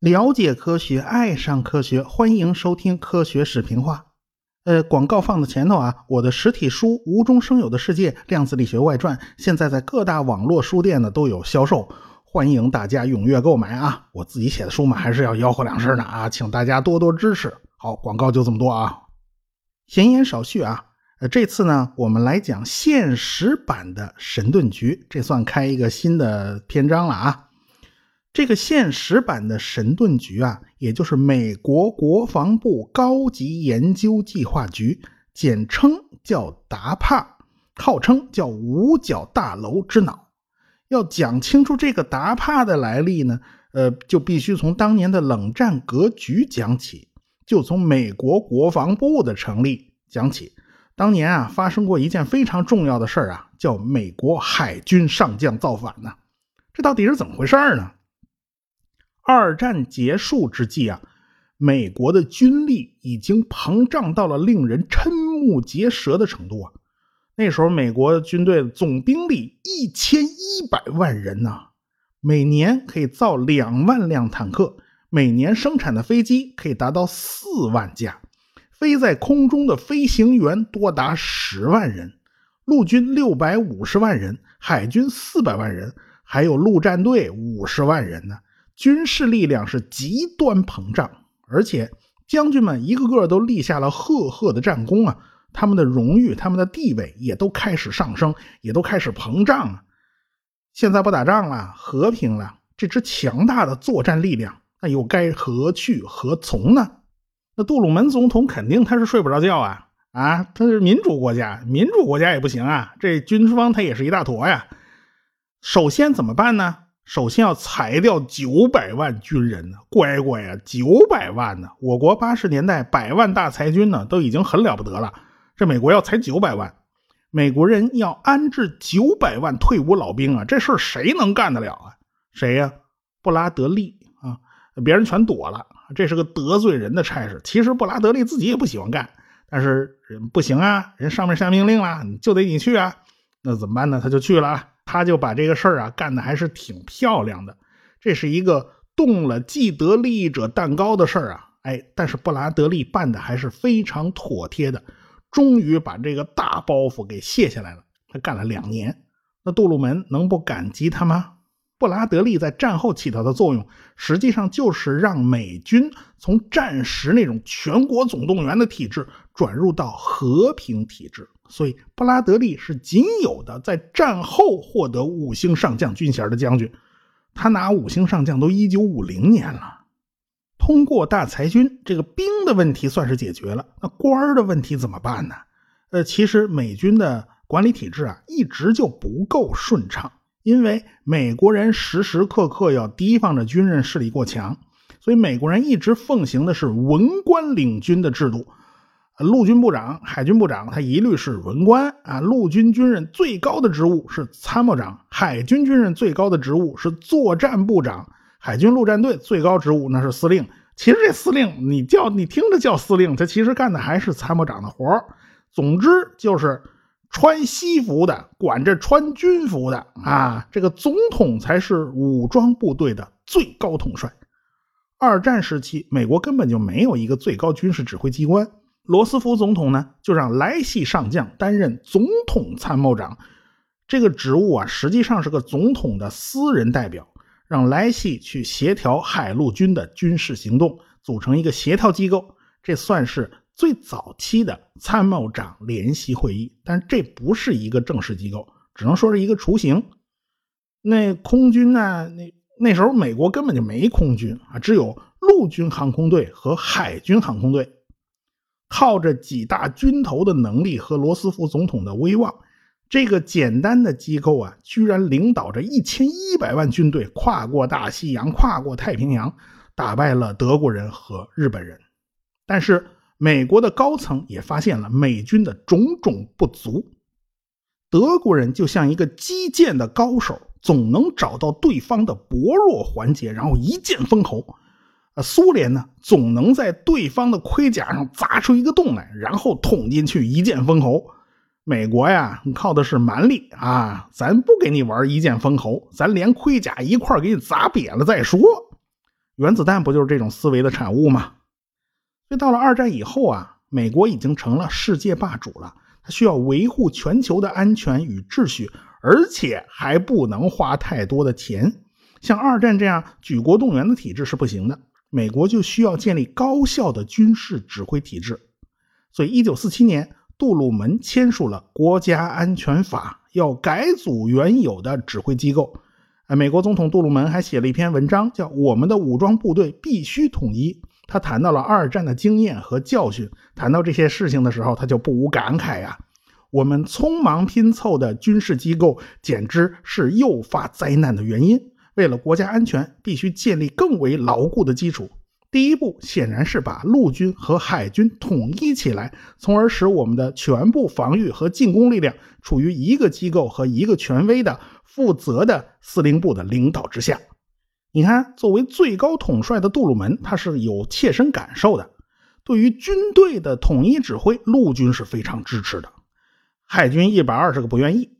了解科学，爱上科学，欢迎收听科学视频化。呃，广告放在前头啊，我的实体书《无中生有的世界：量子力学外传》现在在各大网络书店呢都有销售，欢迎大家踊跃购买啊！我自己写的书嘛，还是要吆喝两声的啊，请大家多多支持。好，广告就这么多啊。闲言少叙啊，呃，这次呢，我们来讲现实版的神盾局，这算开一个新的篇章了啊。这个现实版的神盾局啊，也就是美国国防部高级研究计划局，简称叫达帕，号称叫五角大楼之脑。要讲清楚这个达帕的来历呢，呃，就必须从当年的冷战格局讲起。就从美国国防部的成立讲起，当年啊发生过一件非常重要的事儿啊，叫美国海军上将造反呢。这到底是怎么回事呢？二战结束之际啊，美国的军力已经膨胀到了令人瞠目结舌的程度啊。那时候美国军队总兵力一千一百万人呐，每年可以造两万辆坦克。每年生产的飞机可以达到四万架，飞在空中的飞行员多达十万人，陆军六百五十万人，海军四百万人，还有陆战队五十万人呢。军事力量是极端膨胀，而且将军们一个个都立下了赫赫的战功啊！他们的荣誉、他们的地位也都开始上升，也都开始膨胀啊！现在不打仗了，和平了，这支强大的作战力量。那又该何去何从呢？那杜鲁门总统肯定他是睡不着觉啊啊！他是民主国家，民主国家也不行啊，这军方他也是一大坨呀。首先怎么办呢？首先要裁掉九百万军人呢，乖乖呀，九百万呢！我国八十年代百万大裁军呢，都已经很了不得了，这美国要裁九百万，美国人要安置九百万退伍老兵啊，这事儿谁能干得了啊？谁呀？布拉德利啊。别人全躲了，这是个得罪人的差事。其实布拉德利自己也不喜欢干，但是人不行啊，人上面下命令了，就得你去啊。那怎么办呢？他就去了，他就把这个事儿啊干的还是挺漂亮的。这是一个动了既得利益者蛋糕的事儿啊，哎，但是布拉德利办的还是非常妥帖的，终于把这个大包袱给卸下来了。他干了两年，那杜鲁门能不感激他吗？布拉德利在战后起到的作用，实际上就是让美军从战时那种全国总动员的体制转入到和平体制。所以，布拉德利是仅有的在战后获得五星上将军衔的将军。他拿五星上将都一九五零年了。通过大裁军，这个兵的问题算是解决了。那官儿的问题怎么办呢？呃，其实美军的管理体制啊，一直就不够顺畅。因为美国人时时刻刻要提防着军人势力过强，所以美国人一直奉行的是文官领军的制度。陆军部长、海军部长他一律是文官啊。陆军军人最高的职务是参谋长，海军军人最高的职务是作战部长，海军陆战队最高职务那是司令。其实这司令你叫你听着叫司令，他其实干的还是参谋长的活总之就是。穿西服的管着穿军服的啊，这个总统才是武装部队的最高统帅。二战时期，美国根本就没有一个最高军事指挥机关，罗斯福总统呢就让莱西上将担任总统参谋长，这个职务啊实际上是个总统的私人代表，让莱西去协调海陆军的军事行动，组成一个协调机构，这算是。最早期的参谋长联席会议，但这不是一个正式机构，只能说是一个雏形。那空军呢？那那时候美国根本就没空军啊，只有陆军航空队和海军航空队。靠着几大军头的能力和罗斯福总统的威望，这个简单的机构啊，居然领导着一千一百万军队跨过大西洋，跨过太平洋，打败了德国人和日本人。但是。美国的高层也发现了美军的种种不足，德国人就像一个击剑的高手，总能找到对方的薄弱环节，然后一剑封喉。呃，苏联呢，总能在对方的盔甲上砸出一个洞来，然后捅进去一剑封喉。美国呀，靠的是蛮力啊，咱不给你玩一剑封喉，咱连盔甲一块给你砸瘪了再说。原子弹不就是这种思维的产物吗？所以到了二战以后啊，美国已经成了世界霸主了，它需要维护全球的安全与秩序，而且还不能花太多的钱。像二战这样举国动员的体制是不行的，美国就需要建立高效的军事指挥体制。所以，一九四七年，杜鲁门签署了《国家安全法》，要改组原有的指挥机构。哎，美国总统杜鲁门还写了一篇文章，叫《我们的武装部队必须统一》。他谈到了二战的经验和教训，谈到这些事情的时候，他就不无感慨呀。我们匆忙拼凑的军事机构，简直是诱发灾难的原因。为了国家安全，必须建立更为牢固的基础。第一步显然是把陆军和海军统一起来，从而使我们的全部防御和进攻力量处于一个机构和一个权威的。负责的司令部的领导之下，你看，作为最高统帅的杜鲁门，他是有切身感受的。对于军队的统一指挥，陆军是非常支持的。海军一百二十个不愿意。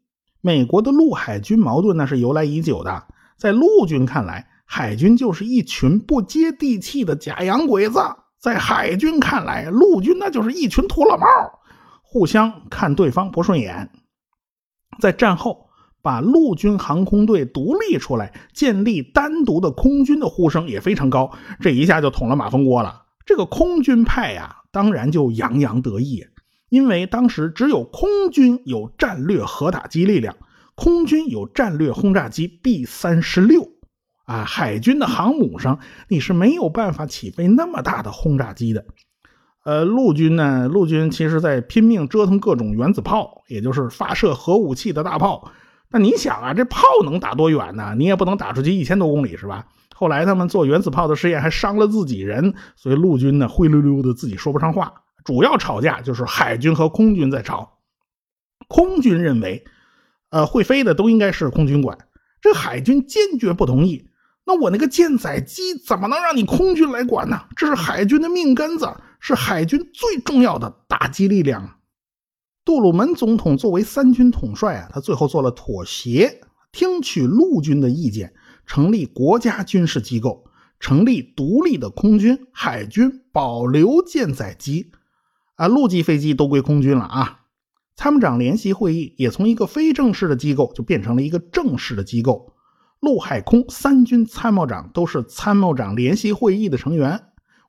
美国的陆海军矛盾那是由来已久的。在陆军看来，海军就是一群不接地气的假洋鬼子；在海军看来，陆军那就是一群土老帽，互相看对方不顺眼。在战后。把陆军航空队独立出来，建立单独的空军的呼声也非常高，这一下就捅了马蜂窝了。这个空军派呀，当然就洋洋得意，因为当时只有空军有战略核打击力量，空军有战略轰炸机 B 三十六啊，海军的航母上你是没有办法起飞那么大的轰炸机的。呃，陆军呢，陆军其实在拼命折腾各种原子炮，也就是发射核武器的大炮。那你想啊，这炮能打多远呢？你也不能打出去一千多公里，是吧？后来他们做原子炮的试验还伤了自己人，所以陆军呢灰溜溜的，自己说不上话。主要吵架就是海军和空军在吵。空军认为，呃，会飞的都应该是空军管，这海军坚决不同意。那我那个舰载机怎么能让你空军来管呢？这是海军的命根子，是海军最重要的打击力量。杜鲁门总统作为三军统帅啊，他最后做了妥协，听取陆军的意见，成立国家军事机构，成立独立的空军、海军，保留舰载机，啊，陆基飞机都归空军了啊。参谋长联席会议也从一个非正式的机构就变成了一个正式的机构，陆海空三军参谋长都是参谋长联席会议的成员。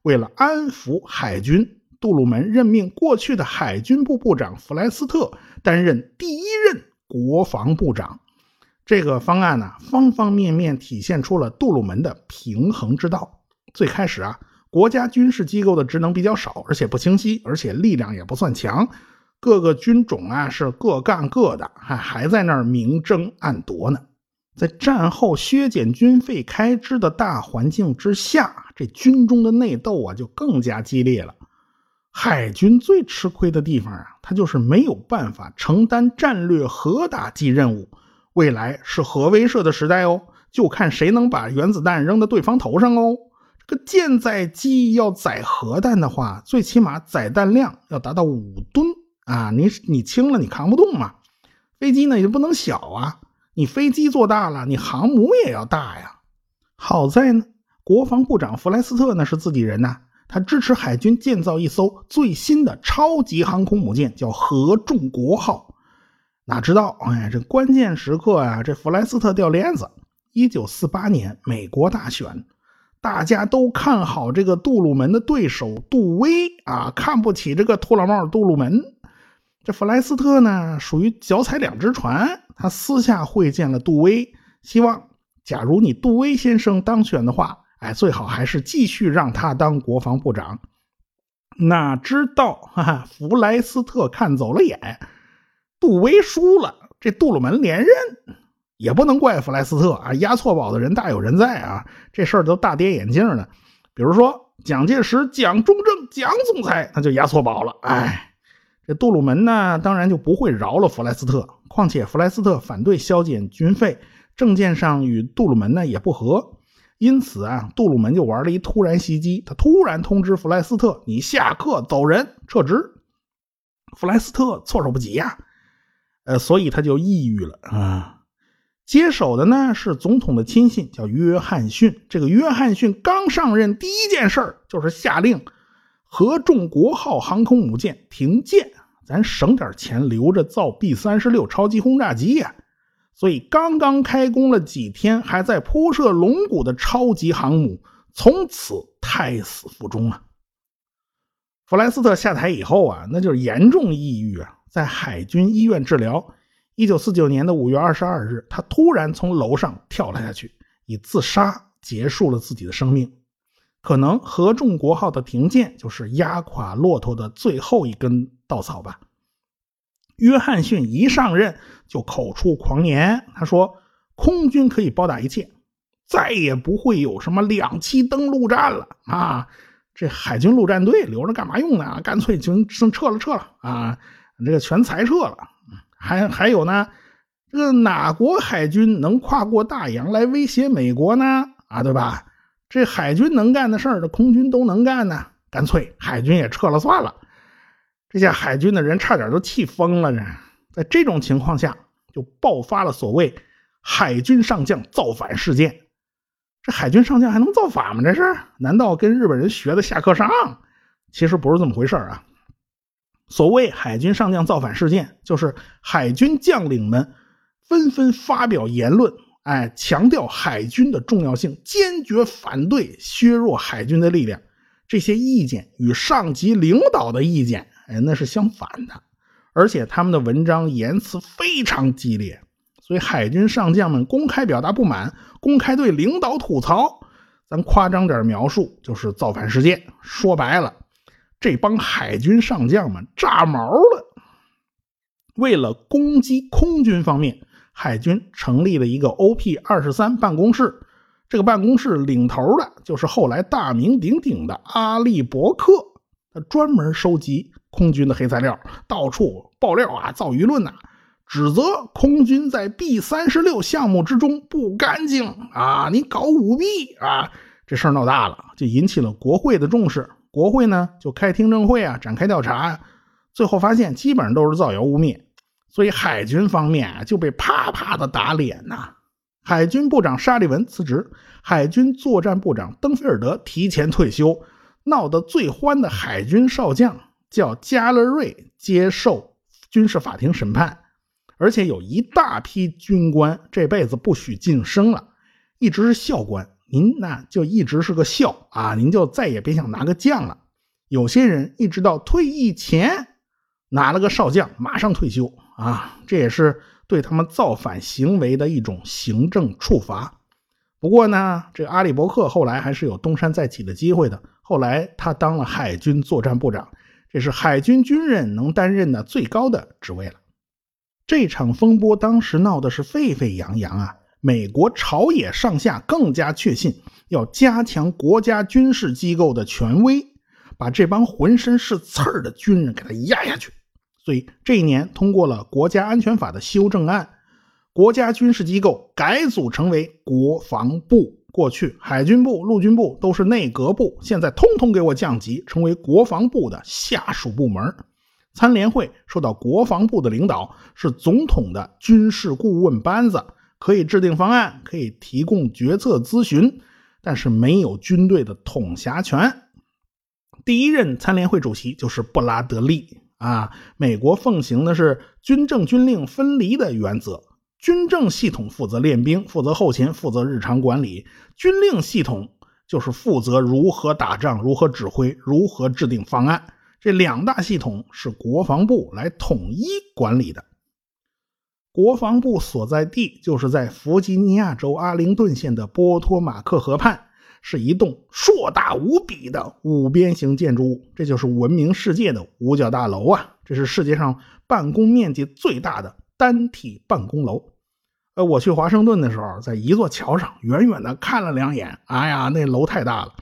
为了安抚海军。杜鲁门任命过去的海军部部长弗莱斯特担任第一任国防部长。这个方案呢，方方面面体现出了杜鲁门的平衡之道。最开始啊，国家军事机构的职能比较少，而且不清晰，而且力量也不算强，各个军种啊是各干各的，还还在那儿明争暗夺呢。在战后削减军费开支的大环境之下，这军中的内斗啊就更加激烈了。海军最吃亏的地方啊，它就是没有办法承担战略核打击任务。未来是核威慑的时代哦，就看谁能把原子弹扔到对方头上哦。这个舰载机要载核弹的话，最起码载弹量要达到五吨啊！你你轻了，你扛不动嘛。飞机呢也不能小啊，你飞机做大了，你航母也要大呀。好在呢，国防部长弗莱斯特那是自己人呐。他支持海军建造一艘最新的超级航空母舰，叫“合众国号”。哪知道，哎，这关键时刻啊，这弗莱斯特掉链子。一九四八年美国大选，大家都看好这个杜鲁门的对手杜威啊，看不起这个秃老帽杜鲁门。这弗莱斯特呢，属于脚踩两只船。他私下会见了杜威，希望假如你杜威先生当选的话。哎，最好还是继续让他当国防部长。哪知道，哈哈，弗莱斯特看走了眼，杜威输了，这杜鲁门连任，也不能怪弗莱斯特啊，押错宝的人大有人在啊，这事儿都大跌眼镜了。比如说蒋介石、蒋中正、蒋总裁，他就押错宝了。哎，这杜鲁门呢，当然就不会饶了弗莱斯特。况且弗莱斯特反对削减军费，政见上与杜鲁门呢也不合。因此啊，杜鲁门就玩了一突然袭击。他突然通知弗莱斯特：“你下课走人，撤职。”弗莱斯特措手不及呀，呃，所以他就抑郁了啊。接手的呢是总统的亲信，叫约翰逊。这个约翰逊刚上任，第一件事就是下令合众国号航空母舰停建，咱省点钱留着造 B 三十六超级轰炸机呀。所以刚刚开工了几天，还在铺设龙骨的超级航母，从此胎死腹中了。弗莱斯特下台以后啊，那就是严重抑郁啊，在海军医院治疗。一九四九年的五月二十二日，他突然从楼上跳了下去，以自杀结束了自己的生命。可能合众国号的停建就是压垮骆驼的最后一根稻草吧。约翰逊一上任就口出狂言，他说：“空军可以包打一切，再也不会有什么两栖登陆战了啊！这海军陆战队留着干嘛用呢？干脆就撤了，撤了啊！这个全裁撤了。”还还有呢，这个哪国海军能跨过大洋来威胁美国呢？啊，对吧？这海军能干的事儿，这空军都能干呢。干脆海军也撤了算了。这下海军的人差点都气疯了。这在这种情况下，就爆发了所谓海军上将造反事件。这海军上将还能造反吗？这是？难道跟日本人学的下课上？其实不是这么回事啊。所谓海军上将造反事件，就是海军将领们纷纷发表言论，哎，强调海军的重要性，坚决反对削弱海军的力量。这些意见与上级领导的意见，哎那是相反的。而且他们的文章言辞非常激烈，所以海军上将们公开表达不满，公开对领导吐槽。咱夸张点描述，就是造反事件。说白了。这帮海军上将们炸毛了。为了攻击空军方面，海军成立了一个 OP 二十三办公室。这个办公室领头的就是后来大名鼎鼎的阿利伯克，他专门收集空军的黑材料，到处爆料啊，造舆论呐，指责空军在 B 三十六项目之中不干净啊，你搞舞弊啊，这事儿闹大了，就引起了国会的重视。国会呢就开听证会啊，展开调查，最后发现基本上都是造谣污蔑，所以海军方面啊就被啪啪的打脸呐。海军部长沙利文辞职，海军作战部长登菲尔德提前退休，闹得最欢的海军少将叫加勒瑞接受军事法庭审判，而且有一大批军官这辈子不许晋升了，一直是校官。您那就一直是个校啊，您就再也别想拿个将了。有些人一直到退役前拿了个少将，马上退休啊，这也是对他们造反行为的一种行政处罚。不过呢，这个阿里伯克后来还是有东山再起的机会的。后来他当了海军作战部长，这是海军军人能担任的最高的职位了。这场风波当时闹的是沸沸扬扬啊。美国朝野上下更加确信要加强国家军事机构的权威，把这帮浑身是刺儿的军人给他压下去。所以这一年通过了《国家安全法》的修正案，国家军事机构改组成为国防部。过去海军部、陆军部都是内阁部，现在通通给我降级，成为国防部的下属部门。参联会受到国防部的领导，是总统的军事顾问班子。可以制定方案，可以提供决策咨询，但是没有军队的统辖权。第一任参联会主席就是布拉德利啊。美国奉行的是军政军令分离的原则，军政系统负责练兵，负责后勤，负责日常管理；军令系统就是负责如何打仗、如何指挥、如何制定方案。这两大系统是国防部来统一管理的。国防部所在地就是在弗吉尼亚州阿灵顿县的波托马克河畔，是一栋硕大无比的五边形建筑物，这就是闻名世界的五角大楼啊！这是世界上办公面积最大的单体办公楼。呃，我去华盛顿的时候，在一座桥上远远的看了两眼，哎呀，那楼太大了。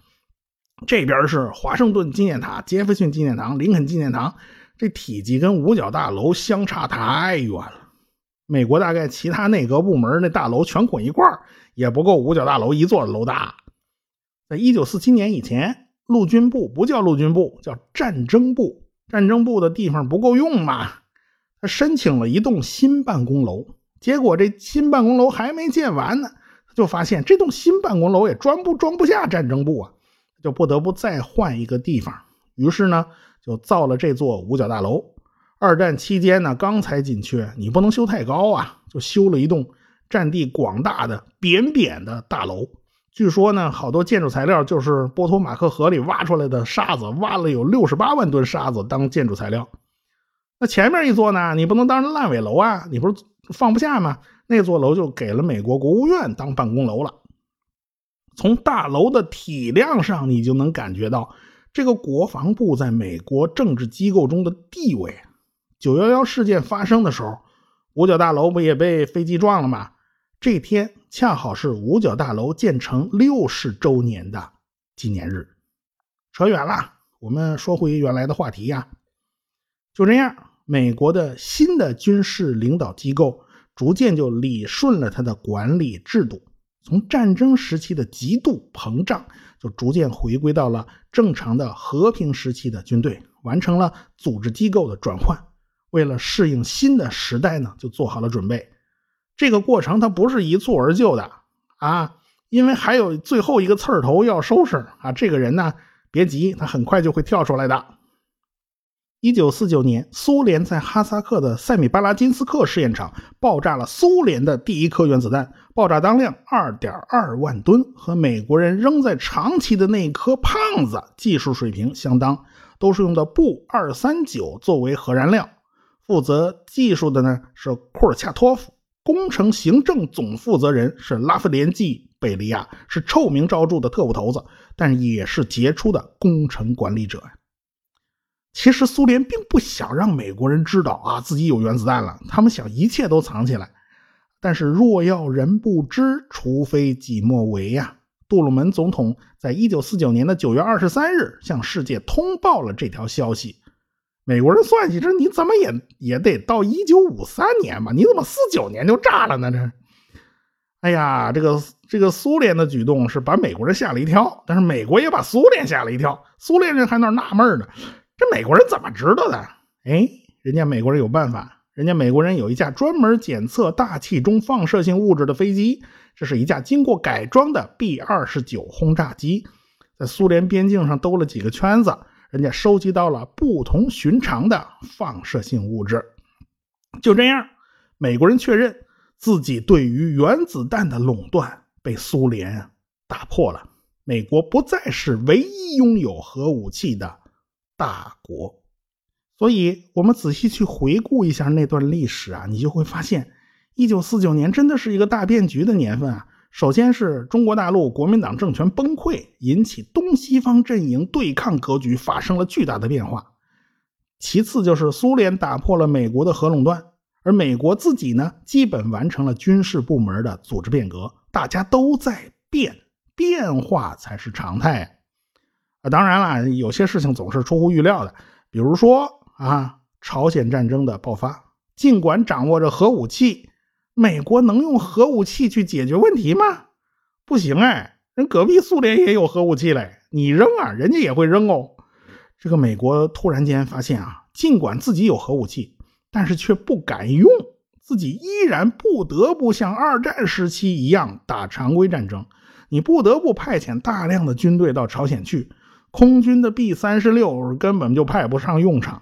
这边是华盛顿纪念塔、杰弗逊纪念堂、林肯纪念堂，这体积跟五角大楼相差太远了。美国大概其他内阁部门那大楼全捆一块也不够五角大楼一座楼大。在一九四七年以前，陆军部不叫陆军部，叫战争部。战争部的地方不够用嘛，申请了一栋新办公楼。结果这新办公楼还没建完呢，就发现这栋新办公楼也装不装不下战争部啊，就不得不再换一个地方。于是呢，就造了这座五角大楼。二战期间呢，钢材紧缺，你不能修太高啊，就修了一栋占地广大的扁扁的大楼。据说呢，好多建筑材料就是波托马克河里挖出来的沙子，挖了有六十八万吨沙子当建筑材料。那前面一座呢，你不能当烂尾楼啊，你不是放不下吗？那座楼就给了美国国务院当办公楼了。从大楼的体量上，你就能感觉到这个国防部在美国政治机构中的地位。九幺幺事件发生的时候，五角大楼不也被飞机撞了吗？这天恰好是五角大楼建成六十周年的纪念日。扯远了，我们说回原来的话题呀。就这样，美国的新的军事领导机构逐渐就理顺了它的管理制度，从战争时期的极度膨胀，就逐渐回归到了正常的和平时期的军队，完成了组织机构的转换。为了适应新的时代呢，就做好了准备。这个过程它不是一蹴而就的啊，因为还有最后一个刺儿头要收拾啊。这个人呢，别急，他很快就会跳出来的。一九四九年，苏联在哈萨克的塞米巴拉金斯克试验场爆炸了苏联的第一颗原子弹，爆炸当量二点二万吨，和美国人扔在长崎的那一颗胖子技术水平相当，都是用的布二三九作为核燃料。负责技术的呢是库尔恰托夫，工程行政总负责人是拉夫连季贝利亚，是臭名昭著的特务头子，但也是杰出的工程管理者。其实苏联并不想让美国人知道啊自己有原子弹了，他们想一切都藏起来。但是若要人不知，除非己莫为呀。杜鲁门总统在一九四九年的九月二十三日向世界通报了这条消息。美国人算计，这你怎么也也得到一九五三年吧？你怎么四九年就炸了呢？这，哎呀，这个这个苏联的举动是把美国人吓了一跳，但是美国也把苏联吓了一跳。苏联人还那纳闷呢，这美国人怎么知道的？哎，人家美国人有办法，人家美国人有一架专门检测大气中放射性物质的飞机，这是一架经过改装的 B 二十九轰炸机，在苏联边境上兜了几个圈子。人家收集到了不同寻常的放射性物质，就这样，美国人确认自己对于原子弹的垄断被苏联打破了。美国不再是唯一拥有核武器的大国。所以，我们仔细去回顾一下那段历史啊，你就会发现，一九四九年真的是一个大变局的年份啊。首先是中国大陆国民党政权崩溃，引起东西方阵营对抗格局发生了巨大的变化。其次就是苏联打破了美国的核垄断，而美国自己呢，基本完成了军事部门的组织变革。大家都在变，变化才是常态。啊，当然了，有些事情总是出乎预料的，比如说啊，朝鲜战争的爆发，尽管掌握着核武器。美国能用核武器去解决问题吗？不行哎，人隔壁苏联也有核武器嘞，你扔啊，人家也会扔哦。这个美国突然间发现啊，尽管自己有核武器，但是却不敢用，自己依然不得不像二战时期一样打常规战争。你不得不派遣大量的军队到朝鲜去，空军的 B 三十六根本就派不上用场。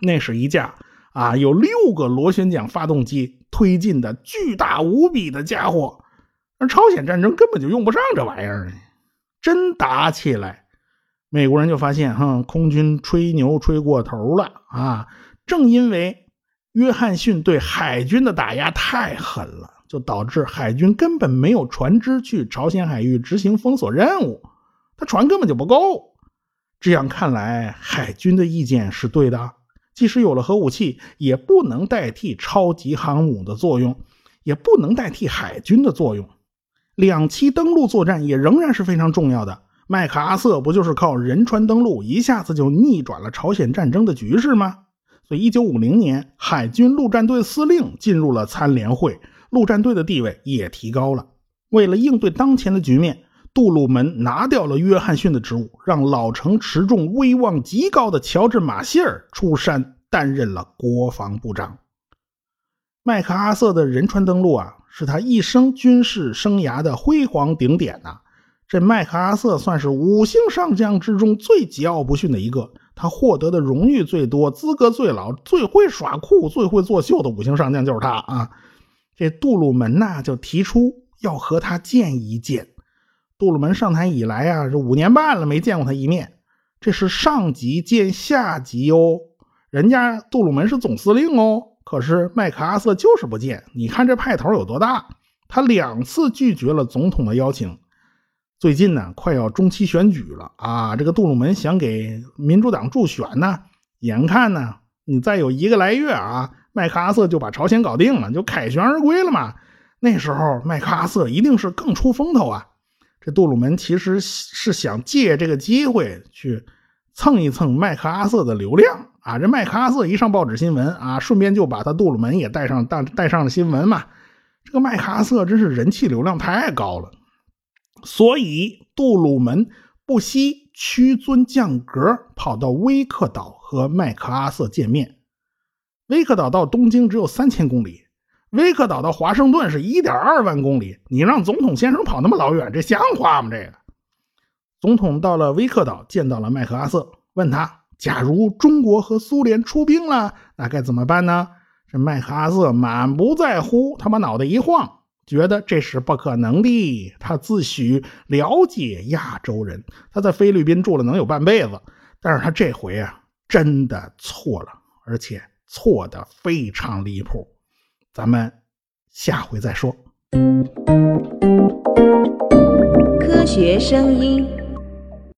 那是一架啊，有六个螺旋桨发动机。推进的巨大无比的家伙，而朝鲜战争根本就用不上这玩意儿。真打起来，美国人就发现，哈，空军吹牛吹过头了啊！正因为约翰逊对海军的打压太狠了，就导致海军根本没有船只去朝鲜海域执行封锁任务，船根本就不够。这样看来，海军的意见是对的。即使有了核武器，也不能代替超级航母的作用，也不能代替海军的作用。两栖登陆作战也仍然是非常重要的。麦克阿瑟不就是靠仁川登陆一下子就逆转了朝鲜战争的局势吗？所以，一九五零年，海军陆战队司令进入了参联会，陆战队的地位也提高了。为了应对当前的局面，杜鲁门拿掉了约翰逊的职务，让老成持重、威望极高的乔治·马歇尔出山。担任了国防部长。麦克阿瑟的仁川登陆啊，是他一生军事生涯的辉煌顶点呐。这麦克阿瑟算是五星上将之中最桀骜不驯的一个，他获得的荣誉最多，资格最老，最会耍酷，最会作秀的五星上将就是他啊。这杜鲁门呐，就提出要和他见一见。杜鲁门上台以来啊，这五年半了没见过他一面，这是上级见下级哦。人家杜鲁门是总司令哦。可是麦克阿瑟就是不见，你看这派头有多大？他两次拒绝了总统的邀请。最近呢，快要中期选举了啊，这个杜鲁门想给民主党助选呢。眼看呢，你再有一个来月啊，麦克阿瑟就把朝鲜搞定了，就凯旋而归了嘛。那时候麦克阿瑟一定是更出风头啊。这杜鲁门其实是想借这个机会去蹭一蹭麦克阿瑟的流量。啊，这麦克阿瑟一上报纸新闻啊，顺便就把他杜鲁门也带上带带上了新闻嘛。这个麦克阿瑟真是人气流量太高了，所以杜鲁门不惜屈尊降格，跑到威克岛和麦克阿瑟见面。威克岛到东京只有三千公里，威克岛到华盛顿是一点二万公里。你让总统先生跑那么老远，这像话吗？这个总统到了威克岛，见到了麦克阿瑟，问他。假如中国和苏联出兵了，那该怎么办呢？这麦克阿瑟满不在乎，他把脑袋一晃，觉得这是不可能的。他自诩了解亚洲人，他在菲律宾住了能有半辈子，但是他这回啊，真的错了，而且错的非常离谱。咱们下回再说。科学声音。